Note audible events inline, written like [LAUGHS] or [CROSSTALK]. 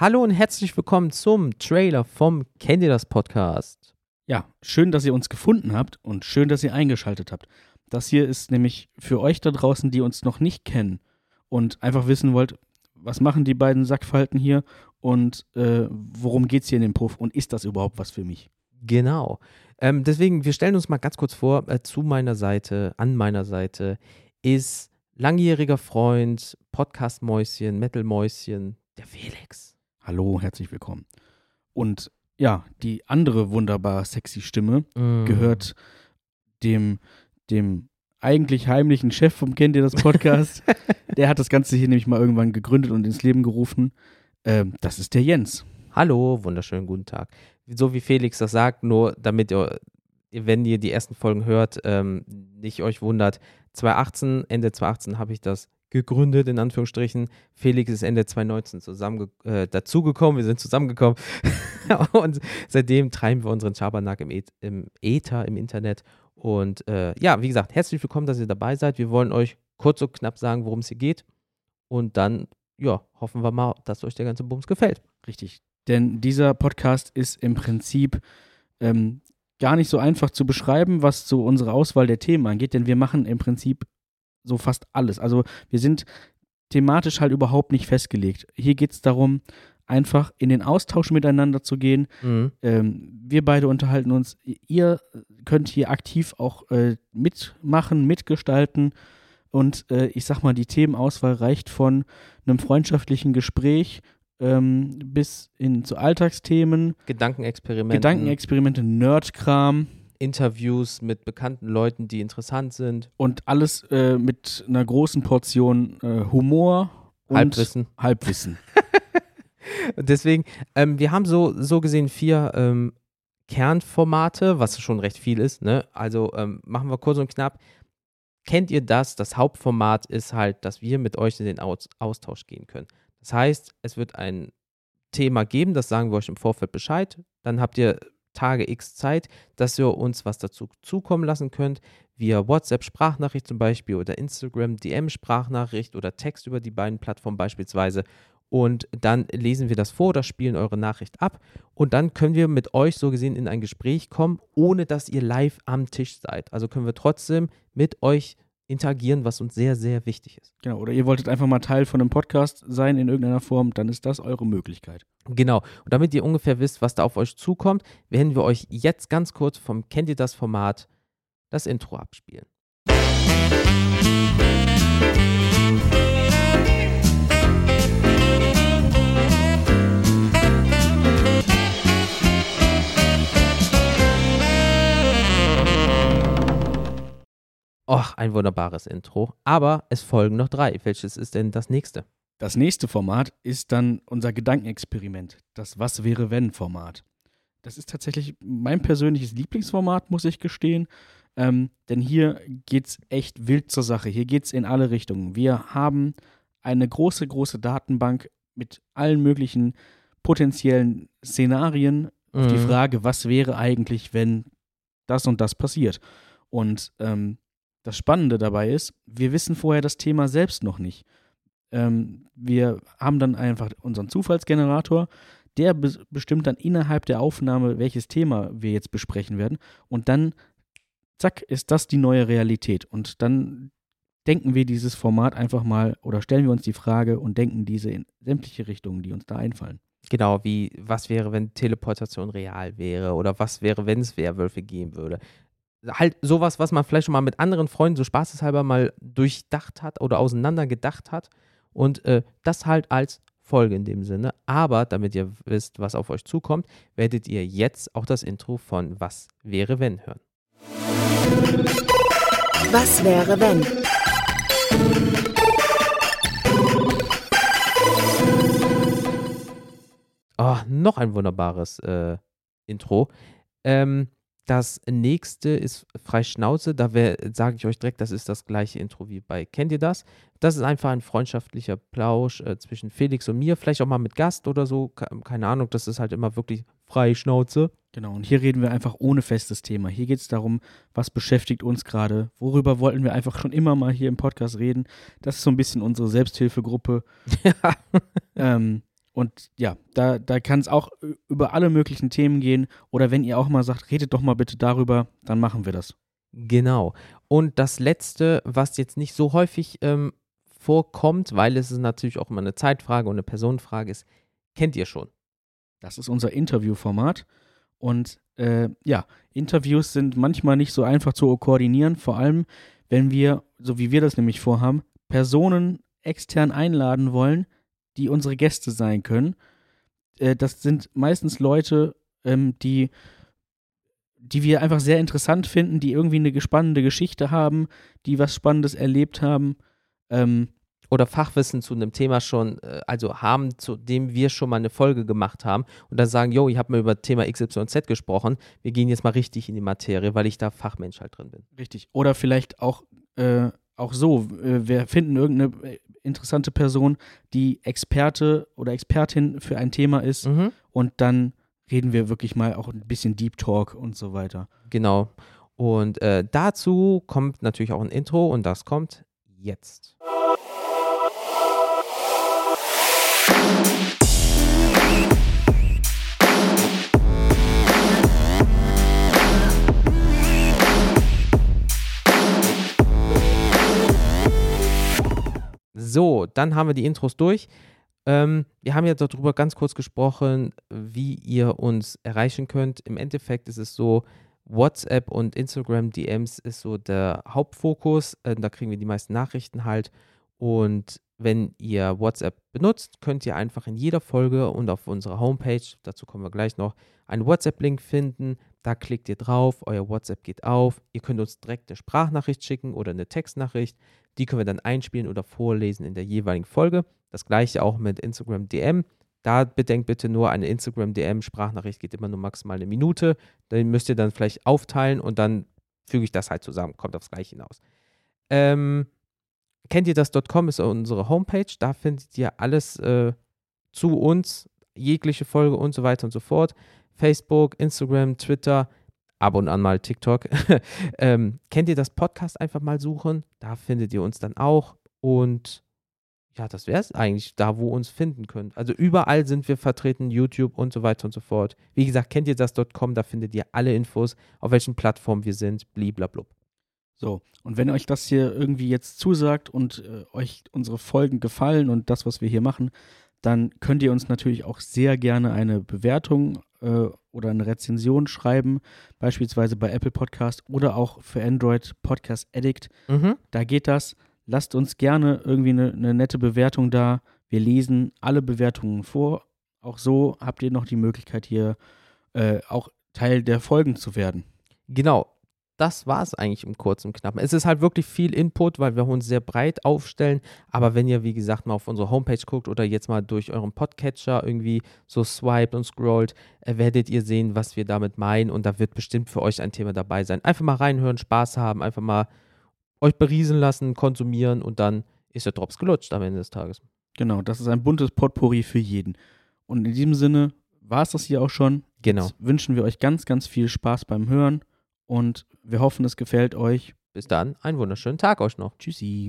Hallo und herzlich willkommen zum Trailer vom Kennt ihr das Podcast. Ja, schön, dass ihr uns gefunden habt und schön, dass ihr eingeschaltet habt. Das hier ist nämlich für euch da draußen, die uns noch nicht kennen und einfach wissen wollt, was machen die beiden Sackfalten hier und äh, worum geht es hier in dem Puff und ist das überhaupt was für mich? Genau. Ähm, deswegen, wir stellen uns mal ganz kurz vor, äh, zu meiner Seite, an meiner Seite ist langjähriger Freund, Podcast-Mäuschen, Metal-Mäuschen, der Felix. Hallo, herzlich willkommen. Und ja, die andere wunderbar sexy Stimme Mm. gehört dem, dem eigentlich heimlichen Chef vom Kennt ihr das Podcast. [LAUGHS] der hat das Ganze hier nämlich mal irgendwann gegründet und ins Leben gerufen. Ähm, das ist der Jens. Hallo, wunderschönen guten Tag. So wie Felix das sagt, nur damit ihr, wenn ihr die ersten Folgen hört, ähm, nicht euch wundert. 2018, Ende 2018 habe ich das gegründet, in Anführungsstrichen. Felix ist Ende 2019 zusammenge äh, dazugekommen, wir sind zusammengekommen. [LAUGHS] und seitdem treiben wir unseren Schabernack im, Eth im Äther, im Internet. Und äh, ja, wie gesagt, herzlich willkommen, dass ihr dabei seid. Wir wollen euch kurz und knapp sagen, worum es hier geht. Und dann, ja, hoffen wir mal, dass euch der ganze Bums gefällt. Richtig. Denn dieser Podcast ist im Prinzip ähm, gar nicht so einfach zu beschreiben, was so unsere Auswahl der Themen angeht, denn wir machen im Prinzip so fast alles. Also wir sind thematisch halt überhaupt nicht festgelegt. Hier geht es darum, einfach in den Austausch miteinander zu gehen. Mhm. Ähm, wir beide unterhalten uns. Ihr könnt hier aktiv auch äh, mitmachen, mitgestalten. Und äh, ich sag mal, die Themenauswahl reicht von einem freundschaftlichen Gespräch ähm, bis hin zu Alltagsthemen, Gedankenexperimente, Gedankenexperimente, Nerdkram Interviews mit bekannten Leuten, die interessant sind, und alles äh, mit einer großen Portion äh, Humor und Halbwissen. Halbwissen. [LAUGHS] Deswegen, ähm, wir haben so, so gesehen vier ähm, Kernformate, was schon recht viel ist. Ne? Also ähm, machen wir kurz und knapp. Kennt ihr das? Das Hauptformat ist halt, dass wir mit euch in den Aus Austausch gehen können. Das heißt, es wird ein Thema geben, das sagen wir euch im Vorfeld Bescheid. Dann habt ihr Tage X Zeit, dass ihr uns was dazu zukommen lassen könnt, via WhatsApp Sprachnachricht zum Beispiel oder Instagram DM Sprachnachricht oder Text über die beiden Plattformen beispielsweise. Und dann lesen wir das vor oder spielen eure Nachricht ab. Und dann können wir mit euch so gesehen in ein Gespräch kommen, ohne dass ihr live am Tisch seid. Also können wir trotzdem mit euch interagieren, was uns sehr, sehr wichtig ist. Genau. Oder ihr wolltet einfach mal Teil von einem Podcast sein in irgendeiner Form, dann ist das eure Möglichkeit. Genau. Und damit ihr ungefähr wisst, was da auf euch zukommt, werden wir euch jetzt ganz kurz vom Kennt ihr das Format das Intro abspielen. Och, ein wunderbares Intro. Aber es folgen noch drei. Welches ist denn das nächste? Das nächste Format ist dann unser Gedankenexperiment, das Was wäre wenn Format. Das ist tatsächlich mein persönliches Lieblingsformat, muss ich gestehen. Ähm, denn hier geht es echt wild zur Sache. Hier geht es in alle Richtungen. Wir haben eine große, große Datenbank mit allen möglichen potenziellen Szenarien auf die Mhm. Frage, was wäre eigentlich, wenn das und das passiert. Und ähm, das Spannende dabei ist, wir wissen vorher das Thema selbst noch nicht. Ähm, wir haben dann einfach unseren Zufallsgenerator, der be bestimmt dann innerhalb der Aufnahme, welches Thema wir jetzt besprechen werden. Und dann, zack, ist das die neue Realität. Und dann denken wir dieses Format einfach mal oder stellen wir uns die Frage und denken diese in sämtliche Richtungen, die uns da einfallen. Genau, wie was wäre, wenn Teleportation real wäre oder was wäre, wenn es Werwölfe geben würde. Halt sowas, was man vielleicht schon mal mit anderen Freunden so spaßeshalber mal durchdacht hat oder auseinander gedacht hat und äh, das halt als Folge in dem Sinne. Aber damit ihr wisst, was auf euch zukommt, werdet ihr jetzt auch das Intro von Was wäre, wenn hören. Was wäre wenn? Oh, noch ein wunderbares äh, Intro. Ähm, das nächste ist frei Schnauze. Da sage ich euch direkt, das ist das gleiche Intro wie bei Kennt ihr das? Das ist einfach ein freundschaftlicher Plausch äh, zwischen Felix und mir, vielleicht auch mal mit Gast oder so. Ke- Keine Ahnung, das ist halt immer wirklich frei Schnauze. Genau, und hier reden wir einfach ohne festes Thema. Hier geht es darum, was beschäftigt uns gerade, worüber wollten wir einfach schon immer mal hier im Podcast reden. Das ist so ein bisschen unsere Selbsthilfegruppe. [LAUGHS] Ähm, Und ja, da, da kann es auch über alle möglichen Themen gehen. Oder wenn ihr auch mal sagt, redet doch mal bitte darüber, dann machen wir das. Genau. Und das Letzte, was jetzt nicht so häufig ähm, vorkommt, weil es ist natürlich auch immer eine Zeitfrage und eine Personenfrage ist, kennt ihr schon. Das ist unser Interviewformat. Und äh, ja, Interviews sind manchmal nicht so einfach zu koordinieren, vor allem wenn wir, so wie wir das nämlich vorhaben, Personen extern einladen wollen, die unsere Gäste sein können. Äh, das sind meistens Leute, ähm, die, die wir einfach sehr interessant finden, die irgendwie eine spannende Geschichte haben, die was Spannendes erlebt haben. Ähm, oder Fachwissen zu einem Thema schon, äh, also haben, zu dem wir schon mal eine Folge gemacht haben und dann sagen, yo, ich habe mal über Thema XYZ gesprochen, wir gehen jetzt mal richtig in die Materie, weil ich da Fachmensch halt drin bin. Richtig. Oder vielleicht auch, äh, auch so, äh, wir finden irgendeine äh, interessante Person, die Experte oder Expertin für ein Thema ist Mhm. und dann reden wir wirklich mal auch ein bisschen Deep Talk und so weiter. Genau. Und äh, dazu kommt natürlich auch ein Intro und das kommt jetzt. Dann haben wir die Intros durch. Ähm, wir haben ja darüber ganz kurz gesprochen, wie ihr uns erreichen könnt. Im Endeffekt ist es so, WhatsApp und Instagram DMs ist so der Hauptfokus. Äh, da kriegen wir die meisten Nachrichten halt. Und wenn ihr WhatsApp benutzt, könnt ihr einfach in jeder Folge und auf unserer Homepage, dazu kommen wir gleich noch, einen WhatsApp-Link finden. Da klickt ihr drauf, euer WhatsApp geht auf. Ihr könnt uns direkt eine Sprachnachricht schicken oder eine Textnachricht. Die können wir dann einspielen oder vorlesen in der jeweiligen Folge. Das gleiche auch mit Instagram DM. Da bedenkt bitte nur, eine Instagram DM Sprachnachricht geht immer nur maximal eine Minute. Den müsst ihr dann vielleicht aufteilen und dann füge ich das halt zusammen. Kommt aufs Gleiche hinaus. Ähm, kennt ihr das.com ist unsere Homepage. Da findet ihr alles äh, zu uns, jegliche Folge und so weiter und so fort. Facebook, Instagram, Twitter, ab und an mal TikTok. [LAUGHS] ähm, kennt ihr das Podcast einfach mal suchen? Da findet ihr uns dann auch. Und ja, das wäre es eigentlich, da wo uns finden könnt. Also überall sind wir vertreten, YouTube und so weiter und so fort. Wie gesagt, kennt ihr das.com, da findet ihr alle Infos, auf welchen Plattformen wir sind, bliblablub. So, und wenn euch das hier irgendwie jetzt zusagt und äh, euch unsere Folgen gefallen und das, was wir hier machen, dann könnt ihr uns natürlich auch sehr gerne eine Bewertung äh, oder eine Rezension schreiben, beispielsweise bei Apple Podcast oder auch für Android Podcast Addict. Mhm. Da geht das. Lasst uns gerne irgendwie eine, eine nette Bewertung da. Wir lesen alle Bewertungen vor. Auch so habt ihr noch die Möglichkeit, hier äh, auch Teil der Folgen zu werden. Genau. Das war es eigentlich im Kurzen Knappen. Es ist halt wirklich viel Input, weil wir uns sehr breit aufstellen. Aber wenn ihr, wie gesagt, mal auf unsere Homepage guckt oder jetzt mal durch euren Podcatcher irgendwie so swiped und scrollt, äh, werdet ihr sehen, was wir damit meinen. Und da wird bestimmt für euch ein Thema dabei sein. Einfach mal reinhören, Spaß haben, einfach mal euch beriesen lassen, konsumieren und dann ist der Drops gelutscht am Ende des Tages. Genau, das ist ein buntes Potpourri für jeden. Und in diesem Sinne war es das hier auch schon. Genau. Jetzt wünschen wir euch ganz, ganz viel Spaß beim Hören und wir hoffen, es gefällt euch. Bis dann, einen wunderschönen Tag euch noch. Tschüssi.